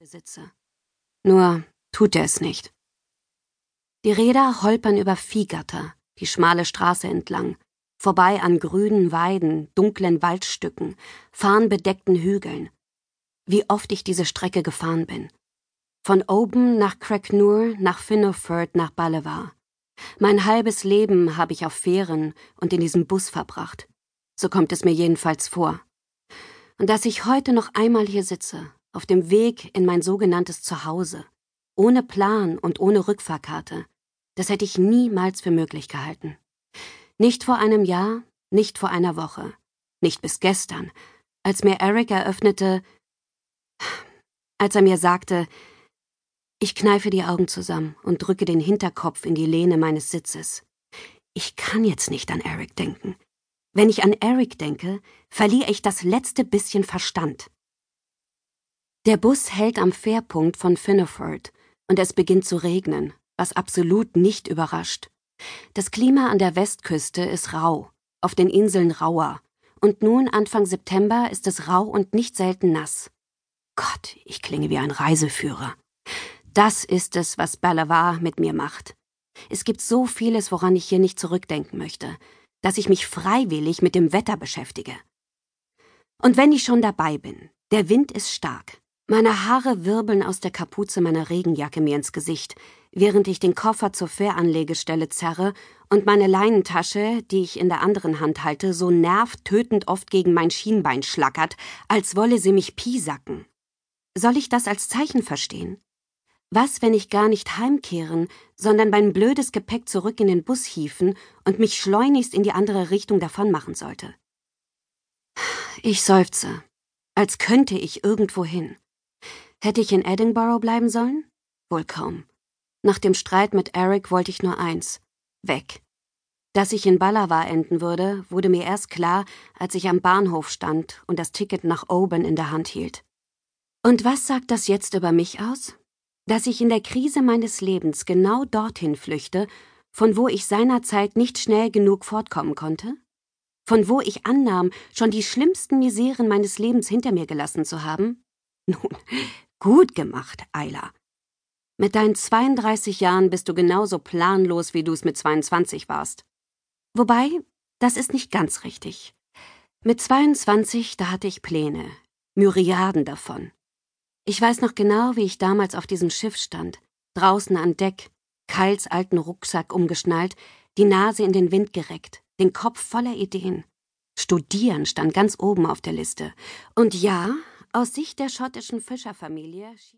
besitze. Nur tut er es nicht. Die Räder holpern über Viehgatter, die schmale Straße entlang, vorbei an grünen Weiden, dunklen Waldstücken, farnbedeckten Hügeln. Wie oft ich diese Strecke gefahren bin. Von Oban nach Cracknur, nach Finnoford, nach Ballewar. Mein halbes Leben habe ich auf Fähren und in diesem Bus verbracht. So kommt es mir jedenfalls vor. Und dass ich heute noch einmal hier sitze, auf dem Weg in mein sogenanntes Zuhause, ohne Plan und ohne Rückfahrkarte, das hätte ich niemals für möglich gehalten. Nicht vor einem Jahr, nicht vor einer Woche, nicht bis gestern, als mir Eric eröffnete, als er mir sagte, ich kneife die Augen zusammen und drücke den Hinterkopf in die Lehne meines Sitzes. Ich kann jetzt nicht an Eric denken. Wenn ich an Eric denke, verliere ich das letzte bisschen Verstand. Der Bus hält am Fährpunkt von Finneford und es beginnt zu regnen, was absolut nicht überrascht. Das Klima an der Westküste ist rau, auf den Inseln rauer, und nun Anfang September ist es rau und nicht selten nass. Gott, ich klinge wie ein Reiseführer. Das ist es, was Balavar mit mir macht. Es gibt so vieles, woran ich hier nicht zurückdenken möchte, dass ich mich freiwillig mit dem Wetter beschäftige. Und wenn ich schon dabei bin, der Wind ist stark. Meine Haare wirbeln aus der Kapuze meiner Regenjacke mir ins Gesicht, während ich den Koffer zur Fähranlegestelle zerre und meine Leinentasche, die ich in der anderen Hand halte, so nervtötend oft gegen mein Schienbein schlackert, als wolle sie mich piesacken. Soll ich das als Zeichen verstehen? Was, wenn ich gar nicht heimkehren, sondern mein blödes Gepäck zurück in den Bus hieven und mich schleunigst in die andere Richtung davonmachen sollte? Ich seufze, als könnte ich irgendwo hin. Hätte ich in Edinburgh bleiben sollen? Wohl kaum. Nach dem Streit mit Eric wollte ich nur eins: weg. Dass ich in Balawa enden würde, wurde mir erst klar, als ich am Bahnhof stand und das Ticket nach Oban in der Hand hielt. Und was sagt das jetzt über mich aus? Dass ich in der Krise meines Lebens genau dorthin flüchte, von wo ich seinerzeit nicht schnell genug fortkommen konnte? Von wo ich annahm, schon die schlimmsten Miseren meines Lebens hinter mir gelassen zu haben? Nun, Gut gemacht, Ayla. Mit deinen 32 Jahren bist du genauso planlos, wie du es mit 22 warst. Wobei, das ist nicht ganz richtig. Mit 22, da hatte ich Pläne, Myriaden davon. Ich weiß noch genau, wie ich damals auf diesem Schiff stand, draußen an Deck, Kyles alten Rucksack umgeschnallt, die Nase in den Wind gereckt, den Kopf voller Ideen. Studieren stand ganz oben auf der Liste. Und ja, aus Sicht der schottischen Fischerfamilie